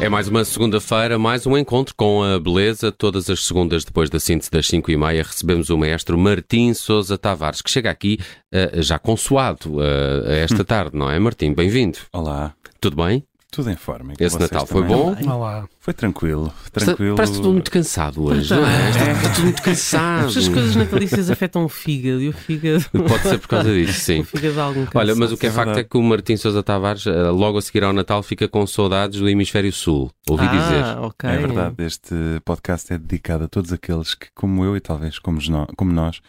É mais uma segunda-feira, mais um encontro com a beleza. Todas as segundas, depois da síntese das 5 e meia, recebemos o maestro Martim Souza Tavares, que chega aqui uh, já consoado uh, esta tarde, não é, Martim? Bem-vindo. Olá. Tudo bem? Tudo em forma. Esse Natal foi bom? Olá. Foi tranquilo, tranquilo. Parece tudo muito cansado hoje, não é? Está, está tudo muito cansado. As coisas natalícias afetam o fígado e o fígado. Pode ser por causa disso, sim. O fígado algum Olha, mas o que é, É facto verdade. é que o Martim Souza Tavares, eh, logo a seguir ao Natal, fica com saudades do Hemisfério Sul. Ouvi dizer. Ah, ok. É verdade, este podcast é dedicado a todos aqueles que, como eu e talvez como nós,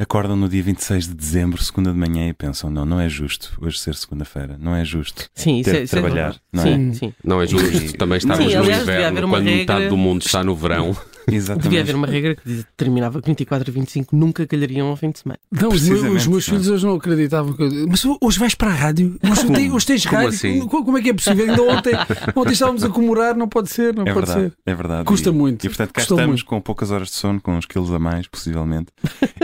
acordam no dia 26 de dezembro, segunda de manhã, e pensam: não, não é justo hoje ser segunda-feira, não é justo. Sim, ter é, isso é trabalhar, não é? sim, sim. Não é justo, também estávamos Sim, no aliás, inverno, quando metade regra- do mundo está no verão. Exatamente. Devia haver uma regra que diz- terminava com 24 e 25, nunca calhariam ao fim de semana. Não, os meus, não filhos hoje não acreditavam. Que... eu- Mas hoje vais para a rádio? Hoje, tem, hoje tens Como rádio? assim? Como, como é que é possível? Ainda ontem, ontem estávamos a comemorar, não pode ser, não É pode verdade, ser. é verdade. Custa E- muito. E portanto cá Custa estamos muito. com poucas horas de sono, com uns quilos a mais, possivelmente.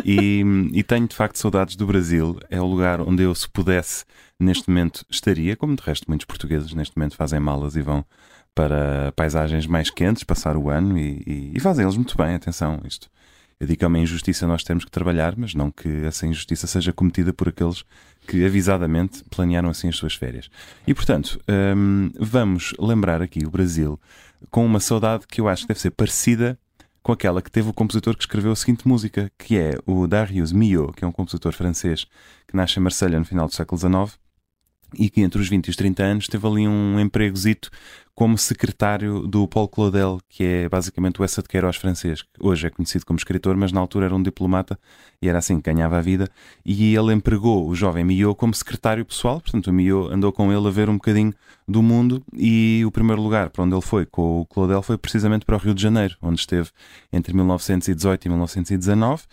E, e tenho de facto saudades do Brasil. É o lugar onde eu, se pudesse, neste momento estaria, como de resto muitos portugueses neste momento fazem malas e vão para paisagens mais quentes, passar o ano e, e- e fazem eles muito bem. Atenção, isto. Eu digo que é uma injustiça nós temos que trabalhar, mas não que essa injustiça seja cometida por aqueles que avisadamente planearam assim as suas férias. E portanto, hum, vamos lembrar aqui o Brasil com uma saudade que eu acho que deve ser parecida com aquela que teve o compositor que escreveu a seguinte música, que é o Darius Milhaud, que é um compositor francês que nasce em Marselha no final do século XIX e que entre os 20 e os 30 anos teve ali um empregozito como secretário do Paul Claudel, que é basicamente o Essa de Queiroz francês, hoje é conhecido como escritor, mas na altura era um diplomata e era assim que ganhava a vida. E ele empregou o jovem Milhaud como secretário pessoal, portanto o Milhaud andou com ele a ver um bocadinho do mundo e o primeiro lugar para onde ele foi com o Claudel foi precisamente para o Rio de Janeiro, onde esteve entre 1918 e 1919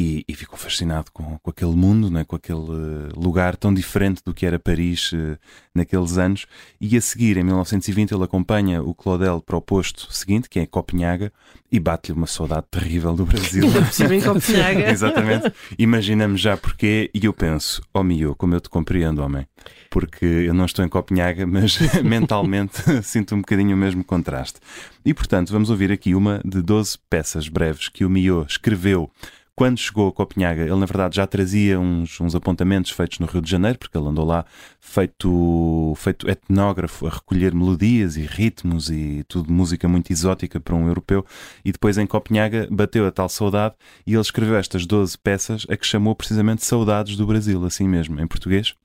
e, e ficou fascinado com, com aquele mundo, né? com aquele eh, lugar tão diferente do que era Paris eh, naqueles anos. E a seguir, em 1920, ele acompanha o Claudel para o posto seguinte, que é Copenhaga, e bate-lhe uma saudade terrível do Brasil. Em Copenhaga. Exatamente. Imaginamos já porquê, e eu penso, oh Mio, como eu te compreendo, homem. Porque eu não estou em Copenhaga, mas mentalmente sinto um bocadinho o mesmo contraste. E portanto, vamos ouvir aqui uma de 12 peças breves que o Mio escreveu quando chegou a Copenhaga, ele na verdade já trazia uns, uns apontamentos feitos no Rio de Janeiro, porque ele andou lá feito, feito etnógrafo a recolher melodias e ritmos e tudo música muito exótica para um europeu. E depois em Copenhaga bateu a tal saudade e ele escreveu estas 12 peças a que chamou precisamente Saudades do Brasil, assim mesmo, em português.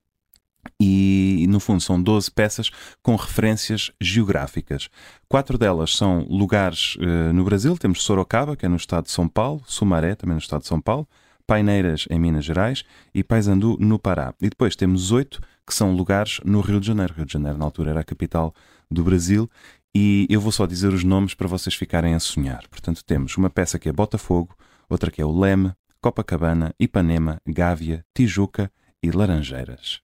E no fundo são 12 peças com referências geográficas. Quatro delas são lugares eh, no Brasil. Temos Sorocaba, que é no estado de São Paulo, Sumaré, também no estado de São Paulo, Paineiras, em Minas Gerais, e Paysandu, no Pará. E depois temos oito que são lugares no Rio de Janeiro. Rio de Janeiro, na altura, era a capital do Brasil. E eu vou só dizer os nomes para vocês ficarem a sonhar. Portanto, temos uma peça que é Botafogo, outra que é o Leme, Copacabana, Ipanema, Gávea, Tijuca e Laranjeiras.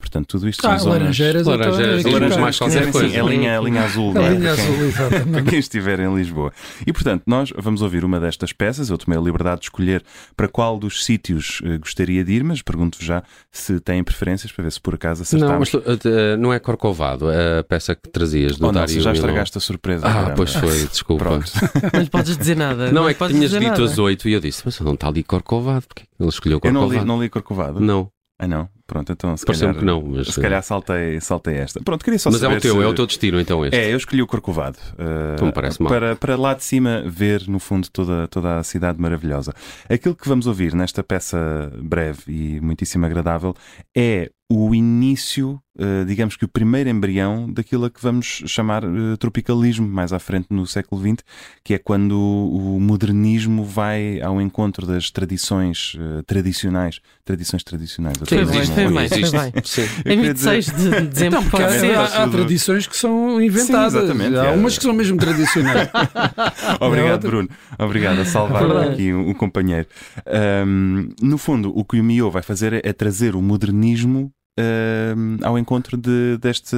Portanto, tudo isto Ah, são zonas... laranjeiras. estou- Laranjeiras, laranjas estou- mais qualquer Sim, coisa. sim, é a linha, a linha azul. A não é? linha Para quem- azul, exatamente. para quem estiver em Lisboa. E portanto, nós vamos ouvir uma destas peças. Eu tomei a liberdade de escolher para qual dos sítios eh, gostaria de ir, mas pergunto já se têm preferências para ver se por acaso Não, acertamos. mas uh, não é Corcovado, a peça que trazias do Ou não, Dário já estragaste a surpresa. Ah, caramba. pois foi, desculpa. Pronto. Não lhe podes dizer nada. Não, é que tinhas dito nada. as oito e eu disse, mas não está ali Corcovado, porque ele escolheu Eu não Corcovado. li, não li Corcovado. Não, Ah, não? Pronto, então se calhar, que não, mas, se calhar saltei, saltei esta. Pronto, queria só mas é o teu, se- é o teu destino então este. É, eu escolhi o Corcovado. uh, Então me parece mal. para, para lá de cima ver, no fundo, toda, toda a cidade maravilhosa. Aquilo que vamos ouvir nesta peça breve e muitíssimo agradável é o início, uh, digamos que o primeiro embrião daquilo a que vamos chamar uh, tropicalismo, mais à frente no século XX, que é quando o modernismo vai ao encontro das tradições uh, tradicionais. Tradições tradicionais. Sim, existe, foi bem, existe. foi bem. Sim. Em queria dizer- 26 de dezembro Então, porque pode há, ser. há- há Está tudo- tradições que são inventadas. Sim, exatamente, há é. umas que são mesmo tradicionais. Obrigado, outra- Bruno. Obrigado a salvar aqui o, o companheiro. Ahm, no fundo, o que o Mio vai fazer é, é trazer o modernismo uh, ao encontro de, deste,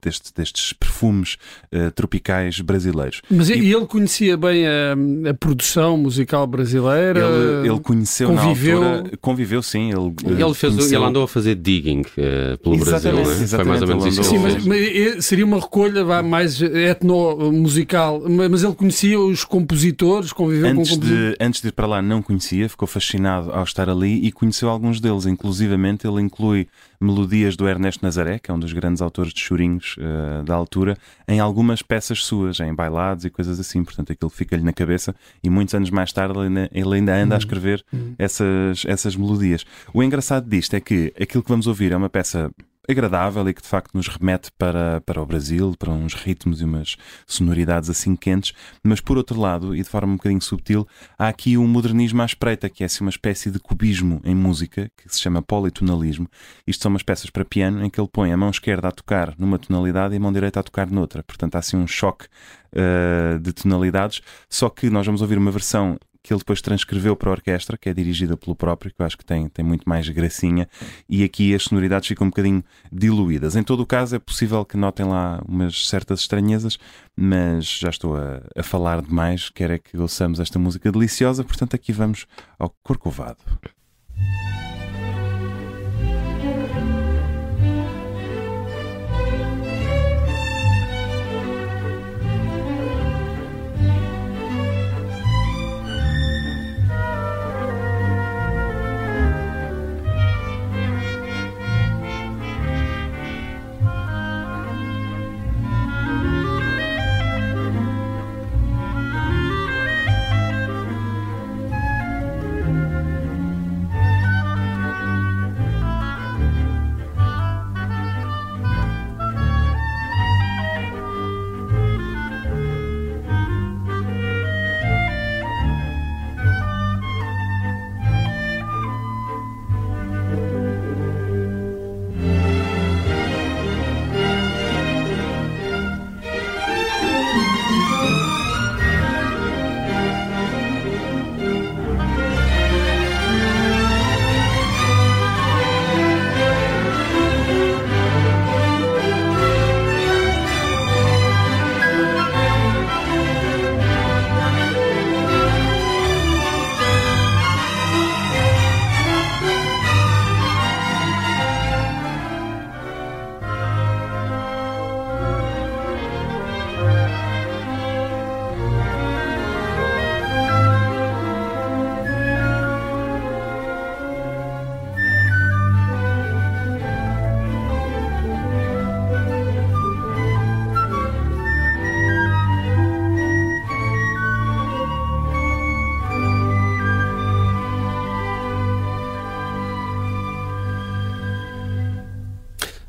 deste, destes perfumes uh, tropicais brasileiros. Mas e, ele conhecia bem a, a produção musical brasileira? Ele, ele conheceu conviveu... na altura, conviveu sim. Ele, ele, fez, conheceu... ele andou a fazer digging uh, pelo Brasil, né? foi mais ou menos isso. Sim, mas, mas, seria uma recolha vá, mais etnomusical, mas ele conhecia os compositores, conviveu antes com compositores? De, antes de ir para lá não conhecia, ficou fascinado ao estar ali e conheceu alguns deles, inclusivamente ele inclui melodias do Ernesto Nazaré, que é um dos grandes autores de chorinhos uh, da altura, em algumas peças suas, em bailados e coisas assim. Portanto, aquilo fica-lhe na cabeça e muitos anos mais tarde ele ainda, ele ainda anda a uhum. escrever uhum. essas, essas melodias. O engraçado disto é que aquilo que vamos ouvir é uma peça agradável e que de facto nos remete para, para o Brasil, para uns ritmos e umas sonoridades assim quentes, mas por outro lado, e de forma um bocadinho subtil, há aqui um modernismo à espreita, que é assim uma espécie de cubismo em música, que se chama politonalismo. Isto são umas peças para piano em que ele põe a mão esquerda a tocar numa tonalidade e a mão direita a tocar noutra. Portanto, há assim um choque uh, de tonalidades, só que nós vamos ouvir uma versão que ele depois transcreveu para a orquestra, que é dirigida pelo próprio, que eu acho que tem, tem muito mais gracinha, e aqui as sonoridades ficam um bocadinho diluídas. Em todo o caso, é possível que notem lá umas certas estranhezas, mas já estou a, a falar demais, quero é que ouçamos esta música deliciosa, portanto aqui vamos ao Corcovado.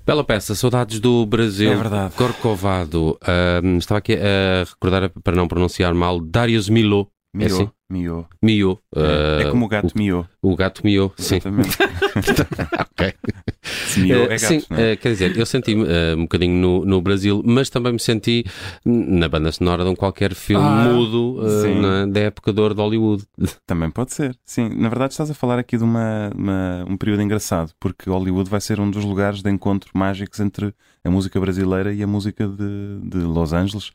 Bela peça, saudades do Brasil. É verdade. Corcovado. Uh, estava aqui a recordar, para não pronunciar mal, Darius Milô. Mio, é assim? Mio. Mio. É, uh, é como o gato o, Mio. O gato Mio, sim. ok. Mio é gato, sim, é? Uh, quer dizer, eu senti-me uh, um bocadinho no, no Brasil, mas também me senti na banda sonora de um qualquer filme ah, mudo na, da época de ouro de Hollywood. Também pode ser, sim. Na verdade, estás a falar aqui de uma, uma, um período engraçado, porque Hollywood vai ser um dos lugares de encontro mágicos entre a música brasileira e a música de, de Los Angeles.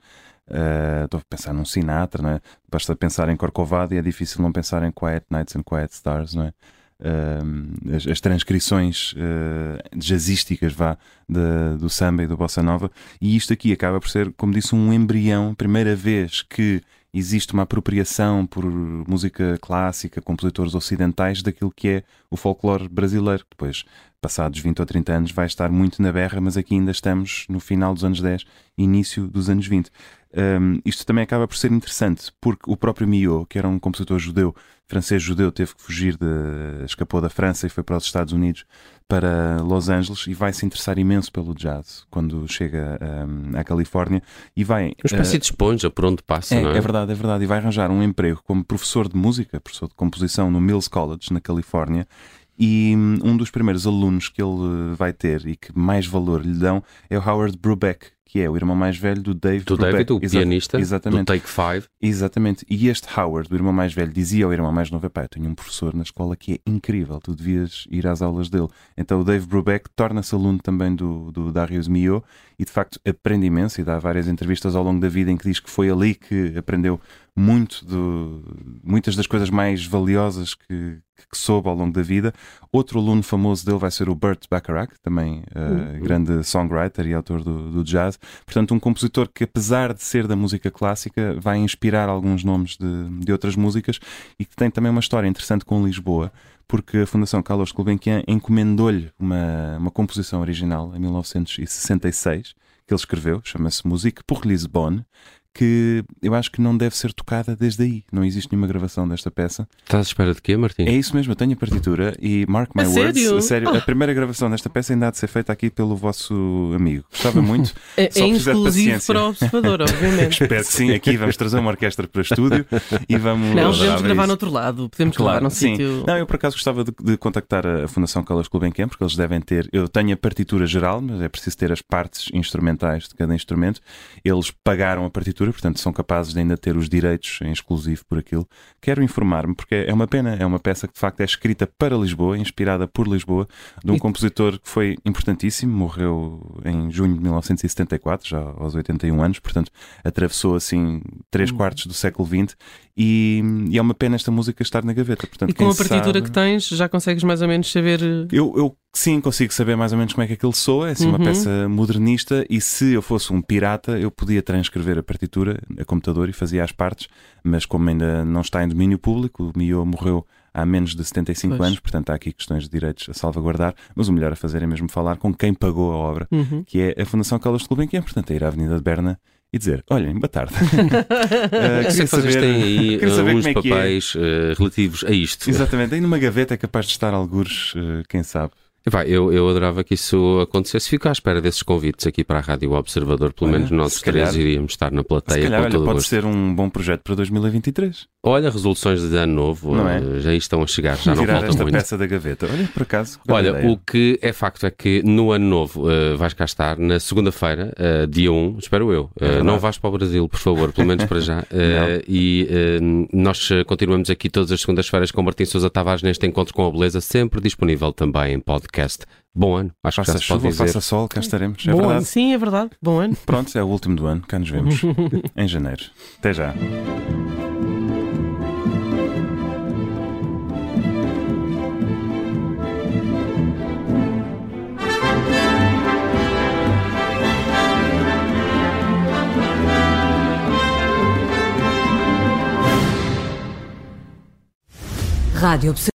Uh, estou a pensar num Sinatra, não é? basta pensar em Corcovado e é difícil não pensar em Quiet Nights and Quiet Stars, não é? Uh, as, as, transcrições uh, jazzísticas vá, de, do samba e do bossa nova, e isto aqui acaba por ser, como disse, um embrião, primeira vez que existe uma apropriação por música clássica, compositores ocidentais, daquilo que é o folclore brasileiro. Depois, passados 20 ou 30 anos, vai estar muito na berra, mas aqui ainda estamos no final dos anos 10, início dos anos 20. Um, isto também acaba por ser interessante, porque o próprio Mio, que era um compositor judeu, francês-judeu, teve que fugir, de, escapou da França e foi para os Estados Unidos, para Los Angeles, e vai se interessar imenso pelo jazz quando chega um, à Califórnia. E vai, Uma espécie uh, de esponja por onde passa, é, não é? É verdade, é verdade. E vai arranjar um emprego como professor de música, professor de composição no Mills College, na Califórnia, e hum, um dos primeiros alunos que ele vai ter e que mais valor lhe dão é o Howard Brubeck, que é o irmão mais velho do Dave Do Brubeck. David, o Exa- pianista, do Exatamente. Take Five. Exatamente. E este Howard, o irmão mais velho, dizia ao irmão mais novo: eu tenho um professor na escola que é incrível, tu devias ir às aulas dele. Então o Dave Brubeck torna-se aluno também do, do Darius Milhaud e de facto aprende imenso e dá várias entrevistas ao longo da vida em que diz que foi ali que aprendeu muito do, muitas das coisas mais valiosas que, que soube ao longo da vida. Outro aluno famoso dele vai ser o Burt Bacharach, também eh, grande songwriter e autor do, do jazz. Portanto, um compositor que, apesar de ser da música clássica, vai inspirar alguns nomes de, de outras músicas e que tem também uma história interessante com Lisboa, porque a Fundação Carlos Gulbenkian encomendou-lhe uma, uma composição original em 1966 que ele escreveu, chama-se Musique pour Lisbonne, que eu acho que não deve ser tocada desde aí. Não existe nenhuma gravação desta peça. Estás à espera de quê, Martim? É isso mesmo, eu tenho a partitura e mark my A words, sério? a sério, Ah. a primeira gravação desta peça ainda há de ser feita aqui pelo vosso amigo. Gostava muito. É, Só é exclusivo para o observador, obviamente. Espero que sim. Aqui vamos trazer uma orquestra para o estúdio e vamos. Não, podemos gravar isso. no outro lado, podemos gravar num sim. sítio. Não, eu por acaso gostava de, de contactar a Fundação Carlos Gulbenkian, porque eles devem ter. Eu tenho a partitura geral, mas é preciso ter as partes instrumentais de cada instrumento. Eles pagaram a partitura, portanto são capazes de ainda ter os direitos em exclusivo por aquilo. Quero informar-me, porque é uma pena, é uma peça que de facto é escrita para Lisboa, inspirada por Lisboa, de um E- compositor que foi importantíssimo, morreu em junho de 1974, já aos 81 anos, portanto atravessou assim três Hum. quartos do século XX e, e é uma pena esta música estar na gaveta. Portanto, E com a partitura sabe- que tens, já consegues mais ou menos saber. eh, eu, eu sim consigo saber mais ou menos como é que aquilo soa, é assim uma Uhum. peça modernista e se eu fosse um pirata eu podia transcrever a partitura a computador e fazia as partes, mas como ainda não está em domínio público, o Mio morreu há menos de 75 Pois. anos, portanto há aqui questões de direitos a salvaguardar, mas o melhor a fazer é mesmo falar com quem pagou a obra, Uhum. que é a Fundação Carlos de Gulbenkian, portanto é ir à Avenida de Berna e dizer, olhem, boa tarde. Eh, sei queria que vocês têm aí queria saber uh, uns como é que é. papéis uh, relativos a isto. Exatamente, aí numa gaveta é capaz de estar algures, eh, quem sabe. Epá, eu, eu adorava que isso acontecesse. Fico à espera desses convites aqui para a Rádio Observador. Pelo menos nós se três calhar- iríamos estar na Se plateia calhar, com olha, pode gosto. ser um bom projeto para 2023. Olha, resoluções de ano novo Não é? uh, já estão a chegar, já não Tirar falta esta muito. peça da gaveta. Olha, por acaso. Olha, ideia. o que é facto é que no ano novo uh, vais cá estar na segunda-feira, uh, dia 1, espero eu. Uh, não vais para o Brasil, por favor, pelo menos para já. Não. e nós continuamos aqui todas as segundas-feiras com Martim Sousa Tavares neste encontro com a beleza, sempre disponível também em podcast. Bom ano, acho que Faça já se pode chuva, dizer. faça sol, cá estaremos. É Bom verdade. Sim, é verdade. Bom ano. Pronto, é o último do ano. Cá nos vemos. em janeiro. Até já. Rádio.